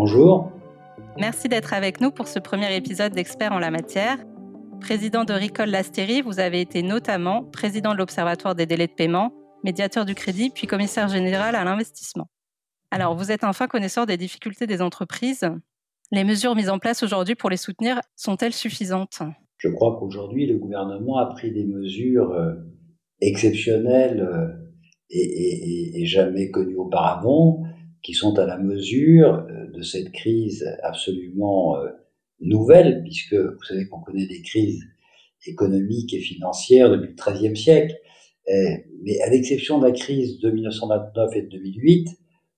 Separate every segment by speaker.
Speaker 1: Bonjour.
Speaker 2: Merci d'être avec nous pour ce premier épisode d'Experts en la matière. Président de Ricole Lastérie, vous avez été notamment président de l'Observatoire des délais de paiement, médiateur du crédit, puis commissaire général à l'investissement. Alors, vous êtes un fin connaisseur des difficultés des entreprises. Les mesures mises en place aujourd'hui pour les soutenir sont-elles suffisantes?
Speaker 1: Je crois qu'aujourd'hui, le gouvernement a pris des mesures euh, exceptionnelles euh, et, et jamais connues auparavant qui sont à la mesure euh, de cette crise absolument euh, nouvelle, puisque vous savez qu'on connaît des crises économiques et financières depuis le XIIIe siècle, euh, mais à l'exception de la crise de 1929 et de 2008,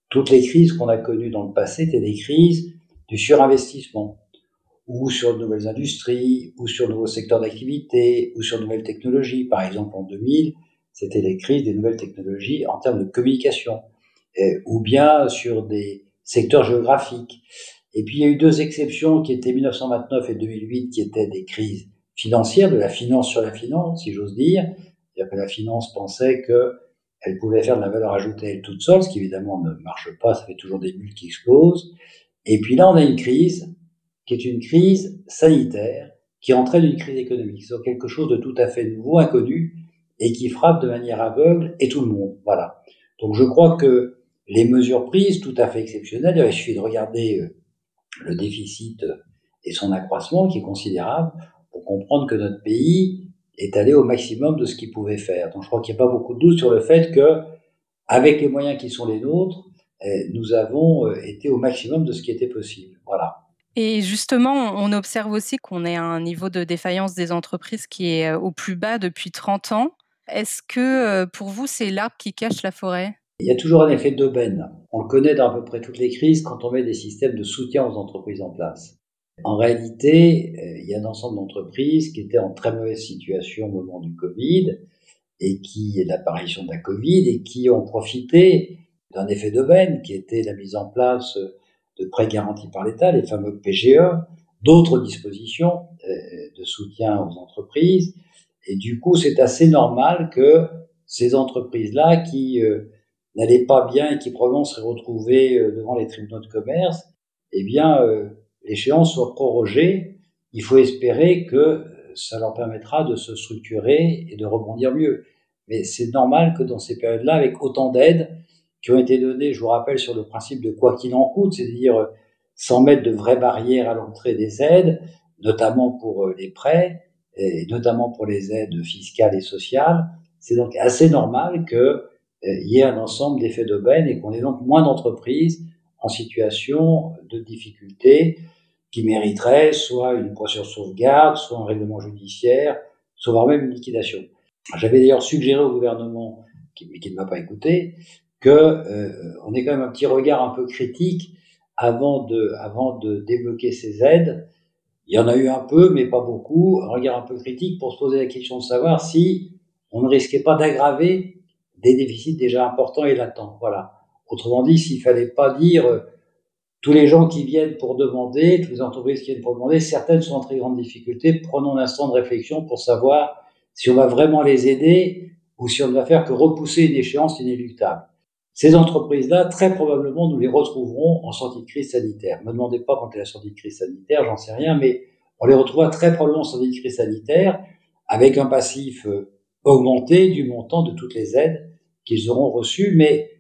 Speaker 1: toutes les crises qu'on a connues dans le passé étaient des crises du surinvestissement, ou sur de nouvelles industries, ou sur de nouveaux secteurs d'activité, ou sur de nouvelles technologies. Par exemple, en 2000, c'était les crises des nouvelles technologies en termes de communication. Euh, ou bien sur des secteurs géographiques. Et puis il y a eu deux exceptions qui étaient 1929 et 2008, qui étaient des crises financières, de la finance sur la finance, si j'ose dire. C'est-à-dire que la finance pensait qu'elle pouvait faire de la valeur ajoutée elle toute seule, ce qui évidemment ne marche pas, ça fait toujours des bulles qui explosent. Et puis là, on a une crise qui est une crise sanitaire qui entraîne une crise économique. C'est quelque chose de tout à fait nouveau, inconnu, et qui frappe de manière aveugle et tout le monde. Voilà. Donc je crois que les mesures prises, tout à fait exceptionnelles, il suffit de regarder euh, le déficit euh, et son accroissement qui est considérable pour comprendre que notre pays est allé au maximum de ce qu'il pouvait faire. Donc je crois qu'il n'y a pas beaucoup de doute sur le fait que, avec les moyens qui sont les nôtres, euh, nous avons été au maximum de ce qui était possible. Voilà.
Speaker 2: Et justement, on observe aussi qu'on est à un niveau de défaillance des entreprises qui est au plus bas depuis 30 ans. Est-ce que pour vous, c'est l'arbre qui cache la forêt?
Speaker 1: Il y a toujours un effet d'aubaine. On le connaît dans à peu près toutes les crises quand on met des systèmes de soutien aux entreprises en place. En réalité, euh, il y a un ensemble d'entreprises qui étaient en très mauvaise situation au moment du Covid et qui, l'apparition de la Covid, et qui ont profité d'un effet d'aubaine qui était la mise en place de prêts garantis par l'État, les fameux PGE, d'autres dispositions euh, de soutien aux entreprises. Et du coup, c'est assez normal que ces entreprises-là qui euh, n'allait pas bien et qui probablement serait retrouvé euh, devant les tribunaux de commerce, eh bien, euh, l'échéance soit prorogée. Il faut espérer que euh, ça leur permettra de se structurer et de rebondir mieux. Mais c'est normal que dans ces périodes-là, avec autant d'aides qui ont été données, je vous rappelle, sur le principe de quoi qu'il en coûte, c'est-à-dire sans mettre de vraies barrières à l'entrée des aides, notamment pour les prêts, et notamment pour les aides fiscales et sociales, c'est donc assez normal que il y ait un ensemble d'effets d'aubaine et qu'on ait donc moins d'entreprises en situation de difficulté qui mériteraient soit une procédure de sauvegarde, soit un règlement judiciaire, soit voire même une liquidation. J'avais d'ailleurs suggéré au gouvernement, qui, qui ne m'a pas écouté, que euh, on ait quand même un petit regard un peu critique avant de, avant de débloquer ces aides. Il y en a eu un peu, mais pas beaucoup. Un regard un peu critique pour se poser la question de savoir si on ne risquait pas d'aggraver des déficits déjà importants et latents. Voilà. Autrement dit, s'il fallait pas dire euh, tous les gens qui viennent pour demander, toutes les entreprises qui viennent pour demander, certaines sont en très grande difficulté. Prenons un instant de réflexion pour savoir si on va vraiment les aider ou si on ne va faire que repousser une échéance inéluctable. Ces entreprises-là, très probablement, nous les retrouverons en sortie de crise sanitaire. Ne me demandez pas quand est la sortie de crise sanitaire, j'en sais rien, mais on les retrouvera très probablement en sortie de crise sanitaire avec un passif euh, augmenté du montant de toutes les aides qu'ils auront reçu. Mais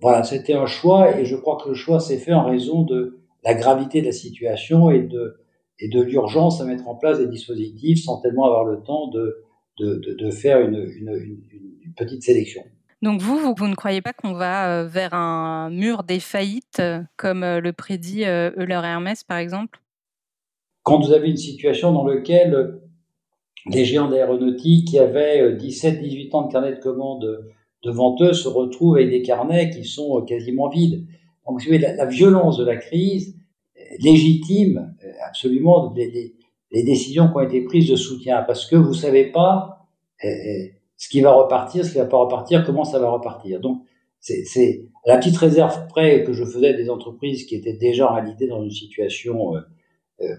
Speaker 1: voilà, c'était un choix et je crois que le choix s'est fait en raison de la gravité de la situation et de, et de l'urgence à mettre en place des dispositifs sans tellement avoir le temps de, de, de, faire une, une, une, petite sélection.
Speaker 2: Donc vous, vous, vous, ne croyez pas qu'on va euh, vers un mur des faillites, euh, comme euh, le prédit Euler et Hermès, par exemple?
Speaker 1: Quand vous avez une situation dans laquelle les géants d'aéronautique qui avaient 17-18 ans de carnet de commandes devant eux se retrouvent avec des carnets qui sont euh, quasiment vides. Donc, vous voyez, la, violence de la crise légitime absolument les, décisions qui ont été prises de soutien, parce que vous savez pas ce qui va repartir, ce qui va pas repartir, comment ça va repartir. Donc, c'est la petite réserve près que je faisais des entreprises qui étaient déjà en réalité dans une situation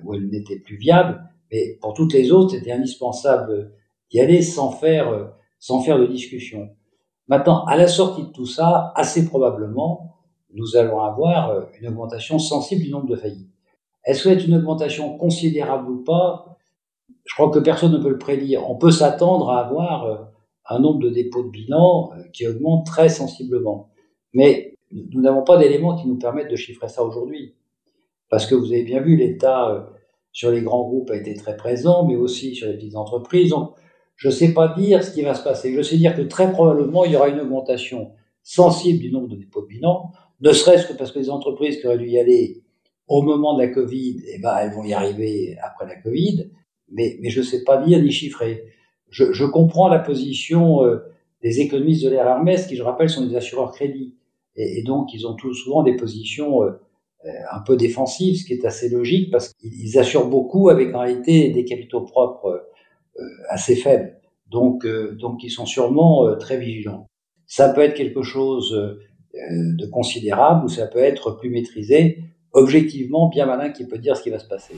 Speaker 1: où elles n'étaient plus viables, mais pour toutes les autres, c'était indispensable d'y aller sans faire, sans faire de discussion. Maintenant, à la sortie de tout ça, assez probablement, nous allons avoir euh, une augmentation sensible du nombre de faillites. Est-ce que c'est une augmentation considérable ou pas? Je crois que personne ne peut le prédire. On peut s'attendre à avoir euh, un nombre de dépôts de bilan euh, qui augmente très sensiblement. Mais nous n'avons pas d'éléments qui nous permettent de chiffrer ça aujourd'hui. Parce que vous avez bien vu, l'État sur les grands groupes a été très présent, mais aussi sur les petites entreprises. Je ne sais pas dire ce qui va se passer. Je sais dire que très probablement, il y aura une augmentation sensible du nombre de dépôts bilan, ne serait-ce que parce que les entreprises qui auraient dû y aller au moment de la Covid, eh ben, elles vont y arriver après la Covid, mais, mais je ne sais pas dire ni chiffrer. Je, je comprends la position euh, des économistes de l'ère Hermès, qui, je rappelle, sont des assureurs crédits. Et, et donc, ils ont tout souvent des positions euh, euh, un peu défensives, ce qui est assez logique, parce qu'ils assurent beaucoup avec en réalité des capitaux propres euh, assez faibles. Donc, euh, donc ils sont sûrement euh, très vigilants. Ça peut être quelque chose de considérable ou ça peut être plus maîtrisé, objectivement bien malin qui peut dire ce qui va se passer.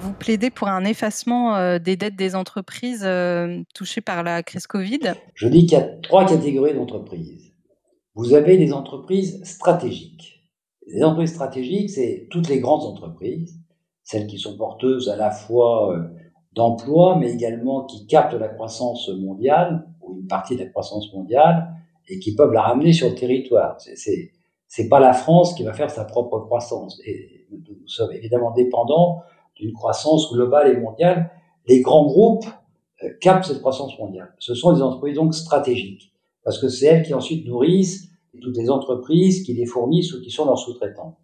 Speaker 2: Vous plaidez pour un effacement des dettes des entreprises touchées par la crise Covid?
Speaker 1: Je dis qu'il y a trois catégories d'entreprises. Vous avez les entreprises stratégiques. Les entreprises stratégiques, c'est toutes les grandes entreprises celles qui sont porteuses à la fois euh, d'emplois, mais également qui captent la croissance mondiale, ou une partie de la croissance mondiale, et qui peuvent la ramener sur le territoire. C'est, c'est pas la France qui va faire sa propre croissance. Et nous sommes évidemment dépendants d'une croissance globale et mondiale. Les grands groupes euh, captent cette croissance mondiale. Ce sont des entreprises donc stratégiques, parce que c'est elles qui ensuite nourrissent toutes les entreprises qui les fournissent ou qui sont leurs sous-traitants.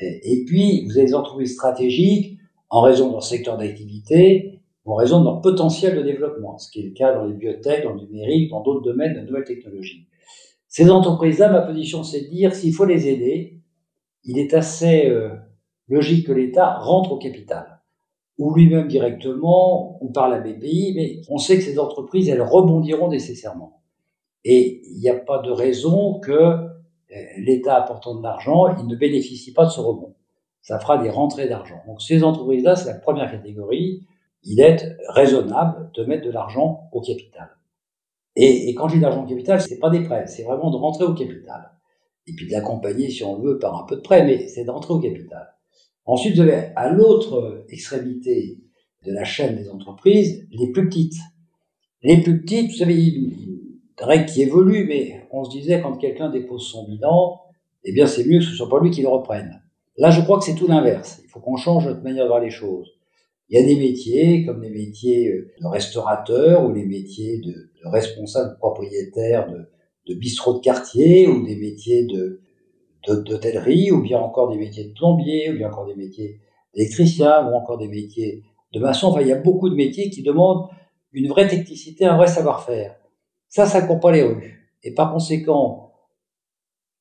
Speaker 1: Et puis, vous avez des entreprises stratégiques en raison de leur secteur d'activité, en raison de leur potentiel de développement, ce qui est le cas dans les biotech, dans le numérique, dans d'autres domaines de nouvelles technologies. Ces entreprises-là, ma position, c'est de dire s'il faut les aider, il est assez euh, logique que l'État rentre au capital, ou lui-même directement, ou par la BPI, mais on sait que ces entreprises, elles rebondiront nécessairement. Et il n'y a pas de raison que l'État apportant de l'argent, il ne bénéficie pas de ce rebond. Ça fera des rentrées d'argent. Donc ces entreprises-là, c'est la première catégorie. Il est raisonnable de mettre de l'argent au capital. Et, quand je dis l'argent au capital, c'est pas des prêts, c'est vraiment de rentrer au capital. Et puis de l'accompagner, si on veut, par un peu de prêts, mais c'est d'entrer au capital. Ensuite, vous avez à l'autre extrémité de la chaîne des entreprises, les plus petites. Les plus petites, vous savez, règle qui évolue, mais on se disait quand quelqu'un dépose son bilan, eh bien c'est mieux que ce soit pas lui qui le reprenne. Là, je crois que c'est tout l'inverse. Il faut qu'on change notre manière de voir les choses. Il y a des métiers comme les métiers euh, de restaurateur ou les métiers de, de responsable propriétaire de, de bistrot de quartier ou des métiers de d'hôtellerie ou bien encore des métiers de plombier ou bien encore des métiers d'électricien ou encore des métiers de maçon. Enfin, il y a beaucoup de métiers qui demandent une vraie technicité, un vrai savoir-faire. Ça, ça court pas les rues. Et par conséquent,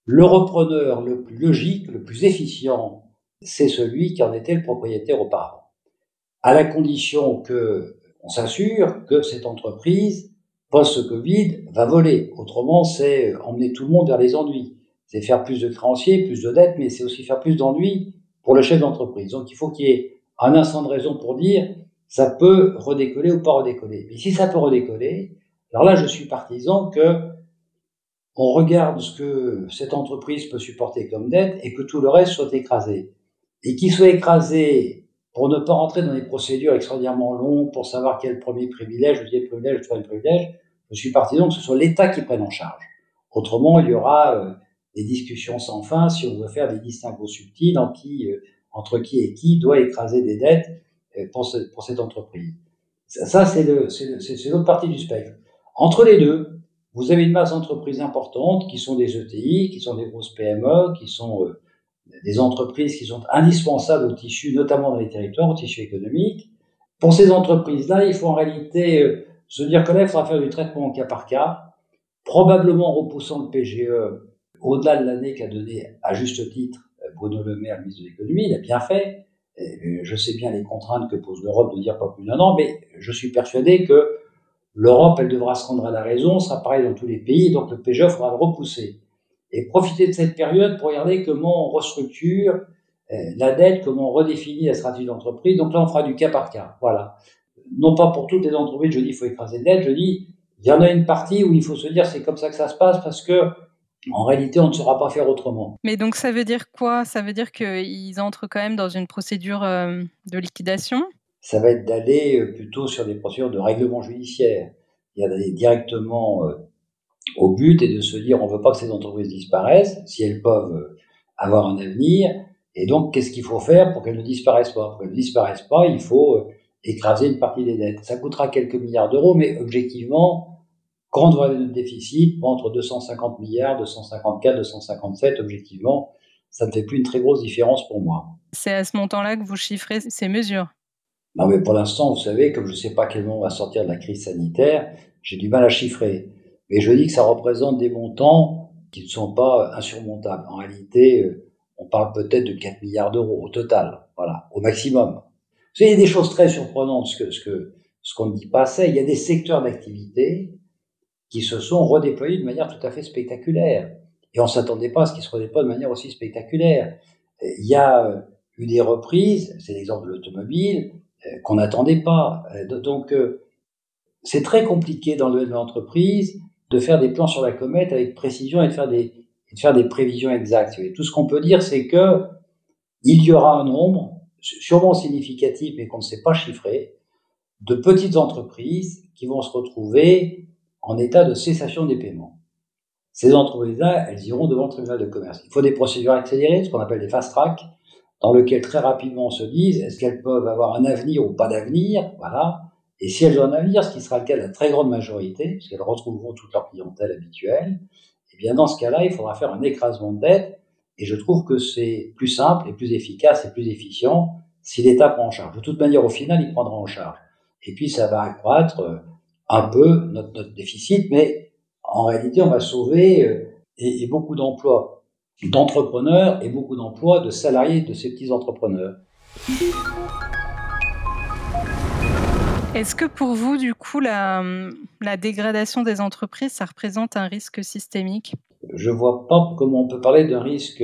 Speaker 1: le repreneur le plus logique, le plus efficient, c'est celui qui en était le propriétaire auparavant. À la condition que on s'assure que cette entreprise, post-Covid, va voler. Autrement, c'est emmener tout le monde vers les ennuis. C'est faire plus de créanciers, plus de dettes, mais c'est aussi faire plus d'ennuis pour le chef d'entreprise. Donc il faut qu'il y ait un instant de raison pour dire ça peut redécoller ou pas redécoller. Mais si ça peut redécoller, alors là, je suis partisan que on regarde ce que cette entreprise peut supporter comme dette et que tout le reste soit écrasé. Et qu'il soit écrasé pour ne pas rentrer dans des procédures extraordinairement longues pour savoir quel premier privilège, deuxième privilège, troisième privilège, je suis partisan que ce soit l'État qui prenne en charge. Autrement, il y aura euh, des discussions sans fin si on veut faire des distinguos subtils en qui, euh, entre qui et qui doit écraser des dettes euh, pour, cette entreprise. Ça, ça c'est l'autre partie du spectre. Entre les deux, vous avez une masse d'entreprises importantes qui sont des ETI, qui sont des grosses PME, qui sont euh, des entreprises qui sont indispensables au tissu, notamment dans les territoires, au tissu économique. Pour ces entreprises-là, il faut en réalité euh, se dire que là, il faudra faire du traitement cas par cas, probablement repoussant le PGE au-delà de l'année qu'a donné à juste titre Bruno Le Maire, ministre de l'économie, il a bien fait. Je sais bien les contraintes que pose l'Europe de dire pas plus d'un an, mais je suis persuadé que l'Europe, elle devra se rendre à la raison, ça pareil dans tous les pays, donc le PGE faudra le repousser. Et profiter de cette période pour regarder comment on restructure euh, la dette, comment on redéfinit la stratégie d'entreprise. Donc là, on fera du cas par cas. Voilà. Non pas pour toutes les entreprises, je dis il faut écraser la dette, je dis il y en a une partie où il faut se dire c'est comme ça que ça se passe parce que en réalité, on ne saura pas faire autrement.
Speaker 2: Mais donc ça veut dire quoi? Ça veut dire qu'ils entrent quand même dans une procédure euh, de liquidation?
Speaker 1: Ça va être d'aller euh, plutôt sur des procédures de règlement judiciaire. Il y a d'aller directement au but et de se dire on ne veut pas que ces entreprises disparaissent si elles peuvent avoir un avenir et donc, qu'est-ce qu'il faut faire pour qu'elles ne disparaissent pas? Pour qu'elles ne disparaissent pas, il faut euh, écraser une partie des dettes. Ça coûtera quelques milliards d'euros, mais objectivement, quand on voit notre déficit, entre 250 milliards, 254, 257, objectivement, ça ne fait plus une très grosse différence pour moi.
Speaker 2: C'est à ce montant-là que vous chiffrez ces mesures?
Speaker 1: Non, mais pour l'instant, vous savez, comme je ne sais pas quel moment va sortir de la crise sanitaire, j'ai du mal à chiffrer. Mais je dis que ça représente des montants qui ne sont pas insurmontables. En réalité, euh, on parle peut-être de 4 milliards d'euros au total, voilà, au maximum. il y a des choses très surprenantes, ce ce que ce qu'on ne dit pas assez. Il y a des secteurs d'activité qui se sont redéployés de manière tout à fait spectaculaire, et on s'attendait pas à ce qu'ils se redéploient de manière aussi spectaculaire. Il y a euh, eu des reprises, c'est l'exemple de l'automobile, qu'on n'attendait pas. Euh, donc, c'est très compliqué dans le de l'entreprise de faire des plans sur la comète avec précision et de faire des, et de faire des prévisions exactes. Tout ce qu'on peut dire, c'est que il y aura un nombre, sûrement significatif, mais qu'on ne sait pas chiffrer, de petites entreprises qui vont se retrouver en état de cessation des paiements. Ces entreprises-là, elles iront devant le tribunal de commerce. Il faut des procédures accélérées, ce qu'on appelle des fast track, dans lesquelles très rapidement on se dise est-ce qu'elles peuvent avoir un avenir ou pas d'avenir, voilà. Et si elles ont un avenir, ce qui sera le cas de la très grande majorité, puisqu'elles retrouveront toute leur clientèle habituelle, eh bien, dans ce cas-là, il faudra faire un écrasement de dette. Et je trouve que c'est plus simple et plus efficace et plus efficient si l'État prend en charge. De toute manière, au final, il prendra en charge. Et puis, ça va accroître euh, un peu notre, déficit, mais en réalité, on va sauver euh, et beaucoup d'emplois d'entrepreneurs et beaucoup d'emplois de salariés de ces petits entrepreneurs.
Speaker 2: Est-ce que pour vous, du coup, la, dégradation des entreprises, ça représente un risque systémique?
Speaker 1: Je ne vois pas comment on peut parler d'un risque,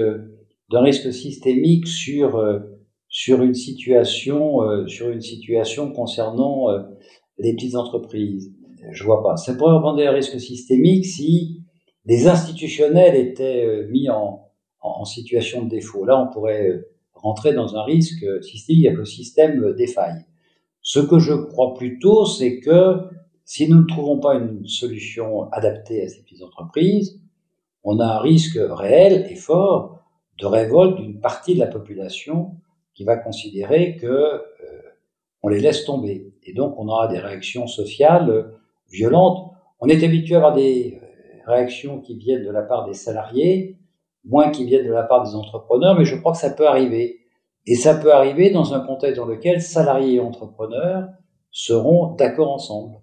Speaker 1: d'un risque systémique sur, euh, sur, une situation, euh, sur une situation concernant euh, les petites entreprises. Je ne vois pas. Ça pourrait représenter un risque systémique si les institutionnels étaient mis en, en, situation de défaut. Là, on pourrait rentrer dans un risque systémique avec le système défaille. Ce que je crois plutôt, c'est que si nous ne trouvons pas une solution adaptée à ces petites entreprises, on a un risque réel et fort de révolte d'une partie de la population qui va considérer que euh, on les laisse tomber. Et donc, on aura des réactions sociales violentes. On est habitué à avoir des euh, réactions qui viennent de la part des salariés, moins qui viennent de la part des entrepreneurs, mais je crois que ça peut arriver. Et ça peut arriver dans un contexte dans lequel salariés et entrepreneurs seront d'accord ensemble.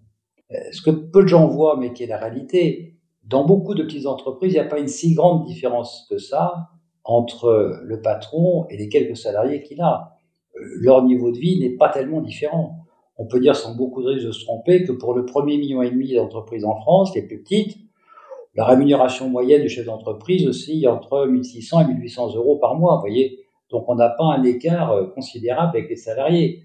Speaker 1: Euh, ce que peu de gens voient, mais qui est la réalité, dans beaucoup de petites entreprises, il n'y a pas une si grande différence que ça entre le patron et les quelques salariés qu'il a. Euh, leur niveau de vie n'est pas tellement différent. On peut dire sans beaucoup de risque de se tromper que pour le premier million et demi d'entreprises en France, les plus petites, la rémunération moyenne du chef d'entreprise aussi entre 1600 et 1800 euros par mois. Vous voyez, donc on n'a pas un écart euh, considérable avec les salariés.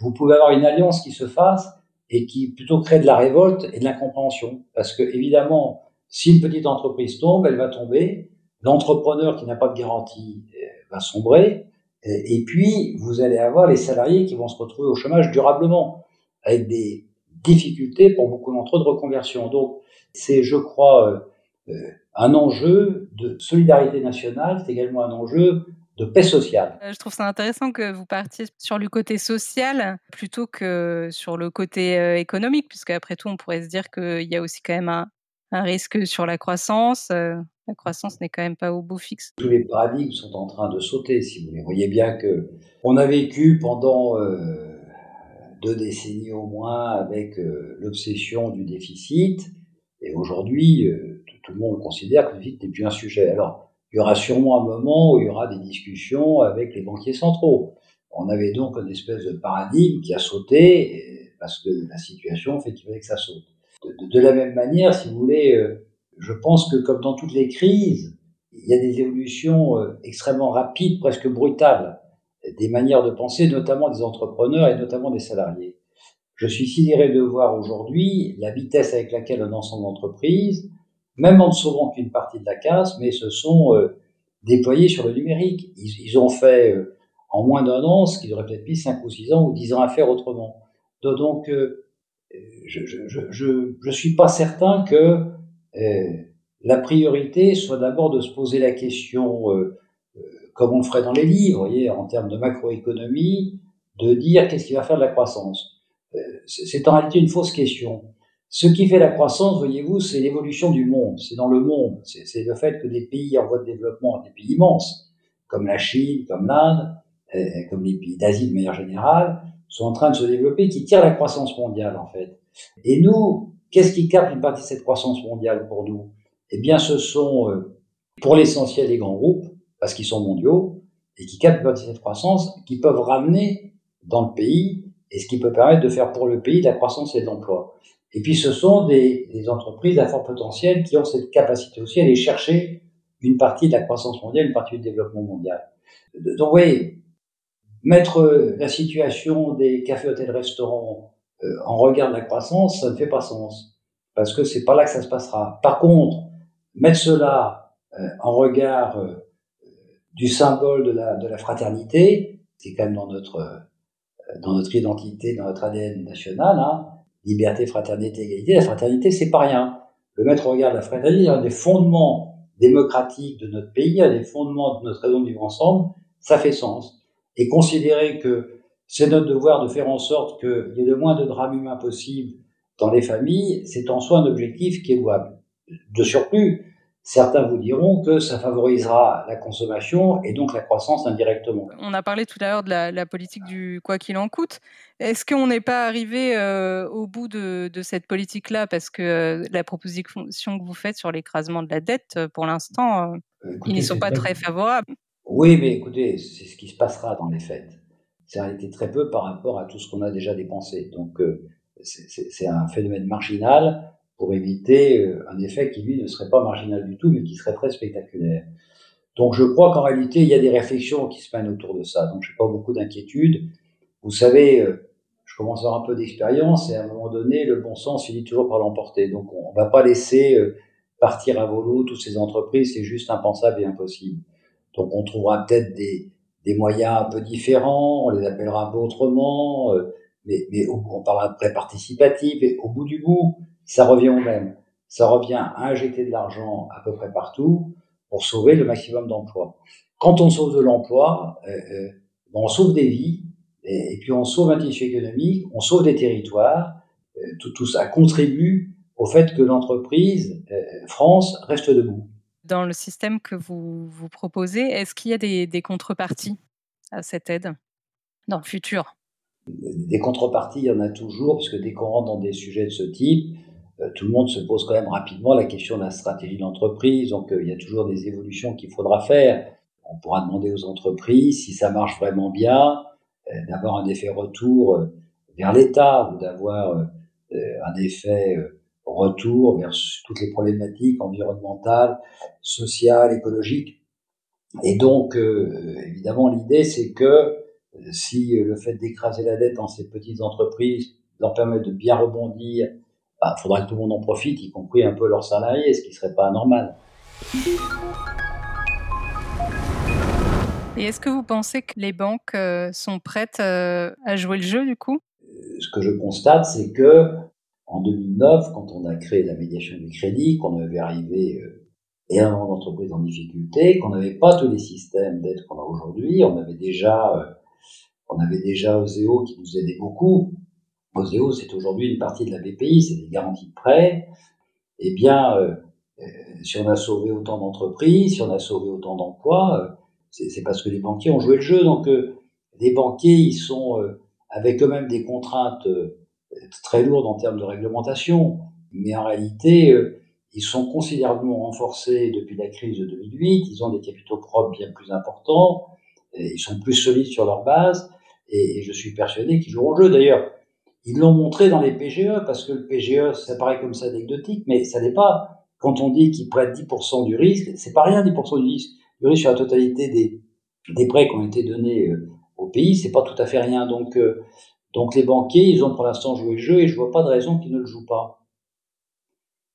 Speaker 1: vous pouvez avoir une alliance qui se fasse et qui plutôt crée de la révolte et de l'incompréhension. Parce que évidemment, si une petite entreprise tombe, elle va tomber. L'entrepreneur qui n'a pas de garantie euh, va sombrer. Et puis, vous allez avoir les salariés qui vont se retrouver au chômage durablement, avec des difficultés pour beaucoup d'entre eux de reconversion. Donc, c'est, je crois, euh, un enjeu de solidarité nationale, c'est également un enjeu de paix sociale.
Speaker 2: Euh, je trouve ça intéressant que vous partiez sur le côté social plutôt que sur le côté euh, économique, puisque après tout, on pourrait se dire qu'il y a aussi quand même un, risque sur la croissance. Euh, la croissance n'est quand même pas au bout fixe.
Speaker 1: Tous les paradigmes sont en train de sauter, si vous voulez. Vous voyez bien que on a vécu pendant deux décennies au moins avec l'obsession du déficit, et aujourd'hui, tout le monde considère que le déficit n'est plus un sujet. Alors, il y aura sûrement un moment où il y aura des discussions avec les banquiers centraux. On avait donc une espèce de paradigme qui a sauté parce que la situation fait qu'il fallait que ça saute. De, la même manière, si vous voulez, euh, je pense que comme dans toutes les crises, il y a des évolutions euh, extrêmement rapides, presque brutales, des manières de penser, notamment des entrepreneurs et notamment des salariés. Je suis sidéré de voir aujourd'hui la vitesse avec laquelle un ensemble d'entreprises, même en ne sauvant qu'une partie de la casse, mais se sont euh, déployés sur le numérique. Ils, ont fait euh, en moins d'un an ce qu'ils auraient peut-être mis 5 ou 6 ans ou 10 ans à faire autrement. Donc, euh, je ne je, je, suis pas certain que la priorité soit d'abord de se poser la question, comme on le ferait dans les livres, voyez, en termes de macroéconomie, de dire qu'est-ce qui va faire de la croissance. C'est en réalité une fausse question. Ce qui fait la croissance, voyez-vous, c'est l'évolution du monde. C'est dans le monde. C'est le fait que des pays en voie de développement, des pays immenses, comme la Chine, comme l'Inde, comme les pays d'Asie de manière générale, sont en train de se développer, qui tirent la croissance mondiale, en fait. Et nous, qu'est-ce qui capte une partie de cette croissance mondiale pour nous? Eh bien, ce sont, euh, pour l'essentiel, les grands groupes, parce qu'ils sont mondiaux, et qui captent une cette croissance, qui peuvent ramener dans le pays et ce qui peut permettre de faire pour le pays de la croissance et de l'emploi. Et puis ce sont des, entreprises à fort potentiel qui ont cette capacité aussi à aller chercher une partie de la croissance mondiale, une partie du développement mondial. Donc vous voyez, mettre la situation des cafés, hôtels, restaurants euh, en regard de la croissance, ça ne fait pas sens. Parce que c'est pas là que ça se passera. Par contre, mettre cela euh, en regard euh, du symbole de la, de la fraternité, c'est quand même dans notre dans notre identité, dans notre ADN national, hein, liberté, fraternité, égalité. La fraternité, c'est pas rien. Le maître regarde la fraternité, un des fondements démocratiques de notre pays, un des fondements de notre raison de vivre ensemble, ça fait sens. Et considérer que c'est notre devoir de faire en sorte qu'il y ait le moins de drames humains possible dans les familles, c'est en soi un objectif qui est louable. De surplus, Certains vous diront que ça favorisera la consommation et donc la croissance indirectement.
Speaker 2: On a parlé tout à l'heure de la, politique du quoi qu'il en coûte. Est-ce qu'on n'est pas arrivé euh, au bout de, cette politique-là? Parce que euh, la proposition que vous faites sur l'écrasement de la dette, euh, pour l'instant, ils n'y sont pas très favorables
Speaker 1: Oui, mais écoutez, c'est ce qui se passera dans les faits. Ça a été très peu par rapport à tout ce qu'on a déjà dépensé. Donc, c'est un phénomène marginal pour éviter euh, un effet qui, lui, ne serait pas marginal du tout, mais qui serait très spectaculaire. Donc je crois qu'en réalité, il y a des réflexions qui se mènent autour de ça. Donc je n'ai pas beaucoup d'inquiétude. Vous savez, euh, je commence à avoir un peu d'expérience et à un moment donné, le bon sens finit toujours par l'emporter. Donc on ne va pas laisser euh, partir à volo toutes ces entreprises, c'est juste impensable et impossible. Donc on trouvera peut-être des, des moyens un peu différents, on les appellera un peu autrement, mais, mais on parlera de prêt participatif et au bout du bout, ça revient au même. Ça revient à injecter de l'argent à peu près partout pour sauver le maximum d'emplois. Quand on sauve de l'emploi, euh, euh on sauve des vies, et, puis on sauve un tissu économique, on sauve des territoires. Euh, tout, tout, ça contribue au fait que l'entreprise France reste debout.
Speaker 2: Dans le système que vous, vous proposez, est-ce qu'il y a des, des contreparties à cette aide dans le futur?
Speaker 1: Des contreparties, il y en a toujours, parce que dès qu'on rentre dans des sujets de ce type, tout le monde se pose quand même rapidement la question de la stratégie d'entreprise. Donc, euh, il y a toujours des évolutions qu'il faudra faire. On pourra demander aux entreprises, si ça marche vraiment bien, euh, d'avoir un effet retour vers l'État ou d'avoir un effet retour vers toutes les problématiques environnementales, sociales, écologiques. Et donc, évidemment, l'idée, c'est que si le fait d'écraser la dette dans ces petites entreprises leur permet de bien rebondir bah, faudra que tout le monde en profite, y compris un peu leurs salariés, ce qui ne serait pas normal.
Speaker 2: Et est-ce que vous pensez que les banques euh, sont prêtes euh, à jouer le jeu du coup?
Speaker 1: Euh, Ce que je constate, c'est que en 2009, quand on a créé la médiation du crédit, qu'on avait arrivé énormément d'entreprises en difficulté, qu'on n'avait pas tous les systèmes d'aide qu'on a aujourd'hui, on avait déjà, on avait déjà Oseo qui nous aidait beaucoup, Oseo, c'est aujourd'hui une partie de la BPI, c'est des garanties de prêt. Eh bien, euh, euh, si on a sauvé autant d'entreprises, si on a sauvé autant d'emplois, euh, c'est parce que les banquiers ont joué le jeu. Donc, les banquiers, ils sont avec eux-mêmes des contraintes très lourdes en termes de réglementation, mais en réalité, ils sont considérablement renforcés depuis la crise de 2008. Ils ont des capitaux propres bien plus importants. ils sont plus solides sur leur base. Et, je suis persuadé qu'ils joueront le jeu. D'ailleurs, ils l'ont montré dans les PGE, parce que le PGE, ça paraît comme ça anecdotique, mais ça n'est pas. Quand on dit qu'ils prêtent 10% du risque, c'est pas rien 10% du risque. Du risque sur la totalité des, des prêts qui ont été donnés euh, au pays, c'est pas tout à fait rien. Donc, euh, donc les banquiers, ils ont pour l'instant joué le jeu et je vois pas de raison qu'ils ne le jouent pas.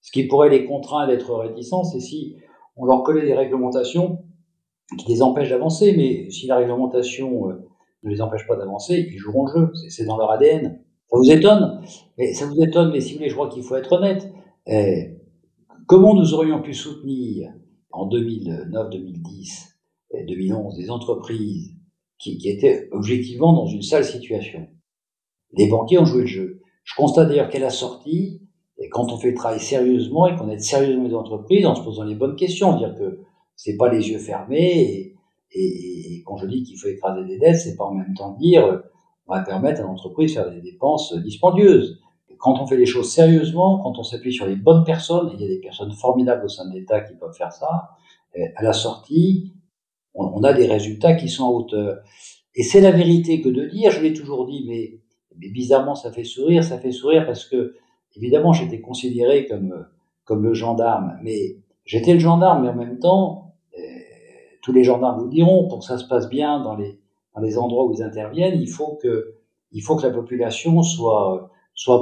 Speaker 1: Ce qui pourrait les contraindre d'être réticents, c'est si on leur collait des réglementations qui les empêchent d'avancer. Mais si la réglementation euh, ne les empêche pas d'avancer, ils joueront le jeu. C'est dans leur ADN. Ça vous étonne? Mais Ça vous étonne, mais si vous voulez, je crois qu'il faut être honnête. Eh, comment nous aurions pu soutenir en 2009, 2010, et 2011 des entreprises qui, étaient objectivement dans une sale situation? Les banquiers ont joué le jeu. Je constate d'ailleurs qu'à la sortie, et quand on fait le travail sérieusement et qu'on aide sérieusement les entreprises en se posant les bonnes questions, dire que c'est pas les yeux fermés et, et, quand je dis qu'il faut écraser des dettes, c'est pas en même temps dire va permettre à l'entreprise de faire des dépenses dispendieuses. quand on fait les choses sérieusement, quand on s'appuie sur les bonnes personnes, et il y a des personnes formidables au sein de l'État qui peuvent faire ça, à la sortie, on, a des résultats qui sont à hauteur. Et c'est la vérité que de dire, je l'ai toujours dit, mais, bizarrement ça fait sourire, ça fait sourire parce que Évidemment, j'étais considéré comme, comme le gendarme, mais j'étais le gendarme, mais en même temps, euh, tous les gendarmes vous diront, pour que ça se passe bien dans les, dans les endroits où ils interviennent, il faut que, la population soit,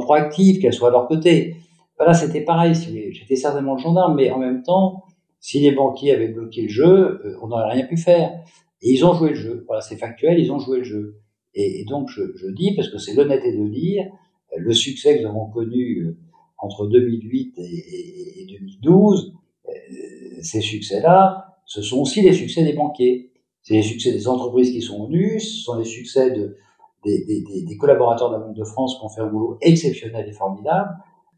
Speaker 1: proactive, qu'elle soit à leur côté. Voilà, c'était pareil. J'étais certainement le gendarme, mais en même temps, si les banquiers avaient bloqué le jeu, euh, on n'aurait rien pu faire. Et ils ont joué le jeu. Voilà, c'est factuel, ils ont joué le jeu. Et, donc, je, dis, parce que c'est l'honnêteté de dire, le succès que nous avons connu euh, entre 2008 et, 2012, euh, ces succès-là, ce sont aussi les succès des banquiers. C'est les succès des entreprises qui sont venues, ce sont les succès de, des, collaborateurs de la Banque de France qui ont fait un boulot exceptionnel et formidable.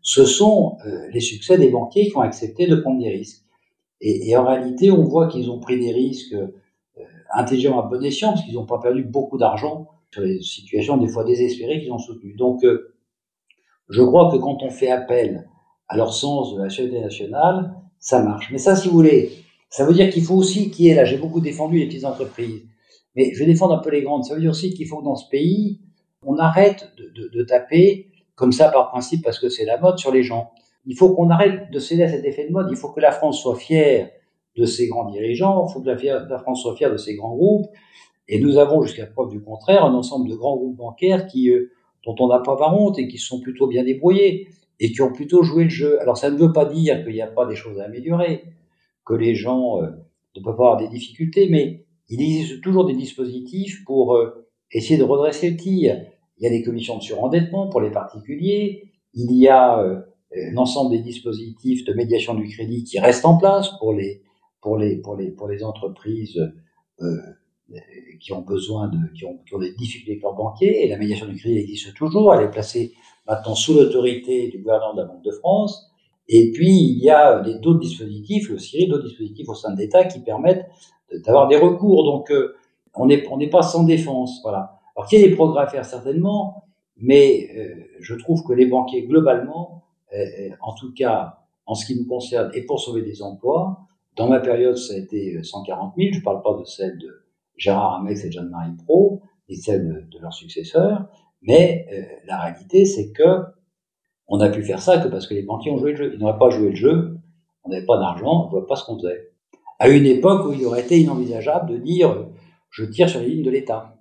Speaker 1: Ce sont euh, les succès des banquiers qui ont accepté de prendre des risques. Et, en réalité, on voit qu'ils ont pris des risques intelligents à bon escient, parce qu'ils n'ont pas perdu beaucoup d'argent sur les situations des fois désespérées qu'ils ont soutenues. Donc, je crois que quand on fait appel à leur sens de la société nationale, ça marche. Mais ça, si vous voulez, ça veut dire qu'il faut aussi qu'il y ait, là, j'ai beaucoup défendu les petites entreprises, mais je vais défendre un peu les grandes. Ça veut dire aussi qu'il faut que dans ce pays, on arrête de, taper comme ça par principe parce que c'est la mode sur les gens. Il faut qu'on arrête de céder à cet effet de mode. Il faut que la France soit fière de ses grands dirigeants. Il faut que la, France soit fière de ses grands groupes. Et nous avons, jusqu'à preuve du contraire, un ensemble de grands groupes bancaires qui, eux, dont on n'a pas honte et qui sont plutôt bien débrouillés et qui ont plutôt joué le jeu. Alors ça ne veut pas dire qu'il n'y a pas des choses à améliorer, que les gens euh, ne peuvent avoir des difficultés, mais il existe toujours des dispositifs pour euh, essayer de redresser le tir. Il y a des commissions de surendettement pour les particuliers, il y a euh, l'ensemble des dispositifs de médiation du crédit qui restent en place pour les, pour les, pour les, pour les entreprises qui ont besoin de, qui ont, qui ont des difficultés avec leurs banquiers, et la médiation du crédit existe toujours, elle est placée maintenant sous l'autorité du gouvernement de la Banque de France. Et puis, il y a d'autres dispositifs, le CIRI, d'autres dispositifs au sein de l'État qui permettent d'avoir des recours. Donc, euh, on n'est on pas sans défense. Voilà. Alors, qu'il y a des progrès à faire certainement, mais euh, je trouve que les banquiers, globalement, euh, en tout cas, en ce qui nous concerne, et pour sauver des emplois, dans ma période, ça a été 140 000, je ne parle pas de celle de, Gérard Amex et Jeanne-Marie Pro et celle de, leurs successeurs. Mais euh, la réalité, c'est que on n'a pu faire ça que parce que les banquiers ont joué le jeu. Ils n'auraient pas joué le jeu, on n'avait pas d'argent, on ne voit pas ce qu'on faisait. À une époque où il aurait été inenvisageable de dire je tire sur les lignes de l'État,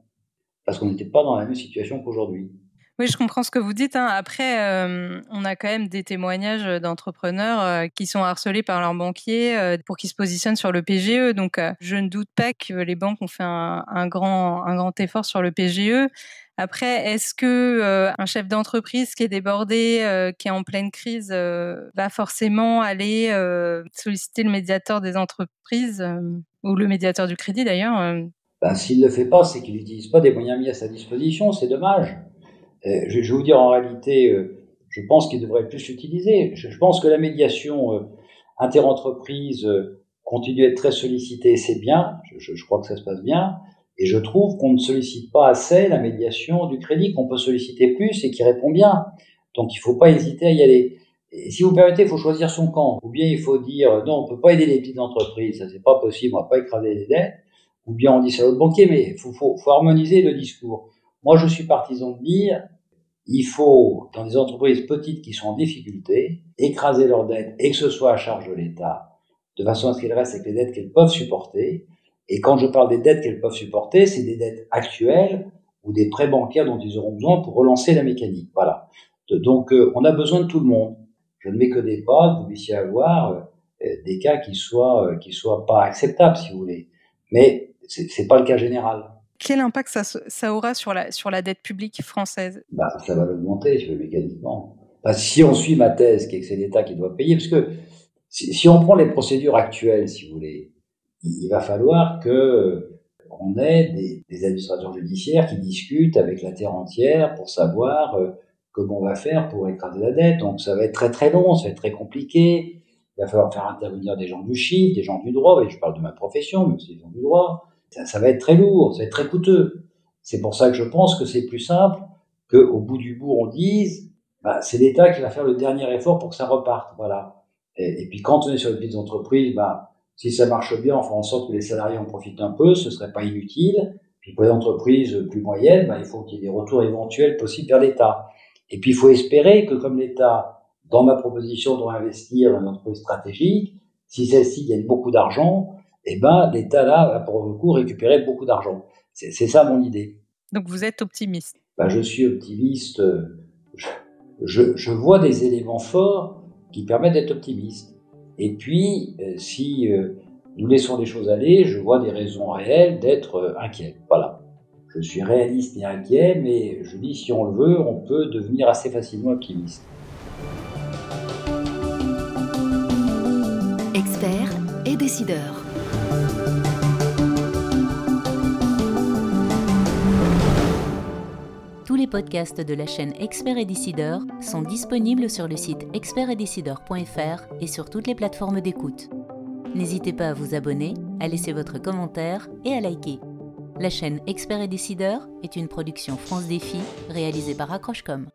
Speaker 1: parce qu'on n'était pas dans la même situation qu'aujourd'hui.
Speaker 2: Oui, je comprends ce que vous dites. Hein. Après, euh, on a quand même des témoignages d'entrepreneurs euh, qui sont harcelés par leurs banquiers euh, pour qu'ils se positionnent sur le PGE. Donc, je ne doute pas que les banques ont fait un, un, grand, un grand effort sur le PGE. Après, est-ce que un chef d'entreprise qui est débordé, qui est en pleine crise, va forcément aller solliciter le médiateur des entreprises ou le médiateur du crédit d'ailleurs
Speaker 1: ben, S'il ne le fait pas, c'est qu'il n'utilise pas des moyens mis à sa disposition. C'est dommage. Euh, je, vais vous dire en réalité, euh, je pense qu'il devrait plus l'utiliser. Je, pense que la médiation euh, interentreprise continue à être très sollicitée, c'est bien. Je, crois que ça se passe bien. Et je trouve qu'on ne sollicite pas assez la médiation du crédit, qu'on peut solliciter plus et qui répond bien. Donc il ne faut pas hésiter à y aller. Et si vous permettez, il faut choisir son camp. Ou bien il faut dire non, on peut pas aider les petites entreprises, ça c'est pas possible, on va pas écraser les dettes. Ou bien on dit ça à l'autre banquier, mais il faut, faut, faut, harmoniser le discours. Moi, je suis partisan de dire il faut, dans des entreprises petites qui sont en difficulté, écraser leurs dettes et que ce soit à charge de l'État, de façon à ce qu'elles restent avec les dettes qu'elles peuvent supporter. Et quand je parle des dettes qu'elles peuvent supporter, c'est des dettes actuelles ou des prêts bancaires dont ils auront besoin pour relancer la mécanique. Voilà. Donc, euh, on a besoin de tout le monde. Je ne m'éconnais pas que vous puissiez avoir euh, des cas qui soient, euh, qui soient pas acceptables, si vous voulez. Mais c'est pas le cas général.
Speaker 2: Quel impact ça, ça, aura sur la, sur la dette publique française?
Speaker 1: Bah, Ça va l'augmenter, mécaniquement. Si on suit ma thèse, qui que c'est l'État qui doit payer, parce que si, on prend les procédures actuelles, si vous voulez, il va falloir que on ait des, des, administrateurs judiciaires qui discutent avec la terre entière pour savoir euh, comment on va faire pour écraser la dette. Donc ça va être très très long, ça va être très compliqué. Il va falloir faire intervenir des gens du chiffre, des gens du droit. Et je parle de ma profession, mais aussi des gens du droit. Ça, va être très lourd, ça va être très coûteux. C'est pour ça que je pense que c'est plus simple qu'au bout du bout on dise, bah, c'est l'État qui va faire le dernier effort pour que ça reparte. Voilà. Et, puis quand on est sur les petites entreprises, bah, si ça marche bien, on fera en sorte que les salariés en profitent un peu, ce serait pas inutile. Puis pour les entreprises plus moyennes, bah, il faut qu'il y ait des retours éventuels possibles vers l'État. Et puis il faut espérer que comme l'État, dans ma proposition, doit investir dans une entreprise stratégique, si celle-ci gagne beaucoup d'argent, eh ben l'État là va pour le coup récupérer beaucoup d'argent. C'est ça mon idée.
Speaker 2: Donc vous êtes optimiste.
Speaker 1: Ben, je suis optimiste. Je, je, vois des éléments forts qui permettent d'être optimiste. Et puis, euh, si euh, nous laissons les choses aller, je vois des raisons réelles d'être euh, inquiet. Voilà. Je suis réaliste et inquiet, mais je dis si on le veut, on peut devenir assez facilement optimiste.
Speaker 3: Expert et décideur. Podcasts de la chaîne Expert et Décideur sont disponibles sur le site expertetdecideur.fr et sur toutes les plateformes d'écoute. N'hésitez pas à vous abonner, à laisser votre commentaire et à liker. La chaîne Expert et Décideur est une production France Défi réalisée par Accrochecom.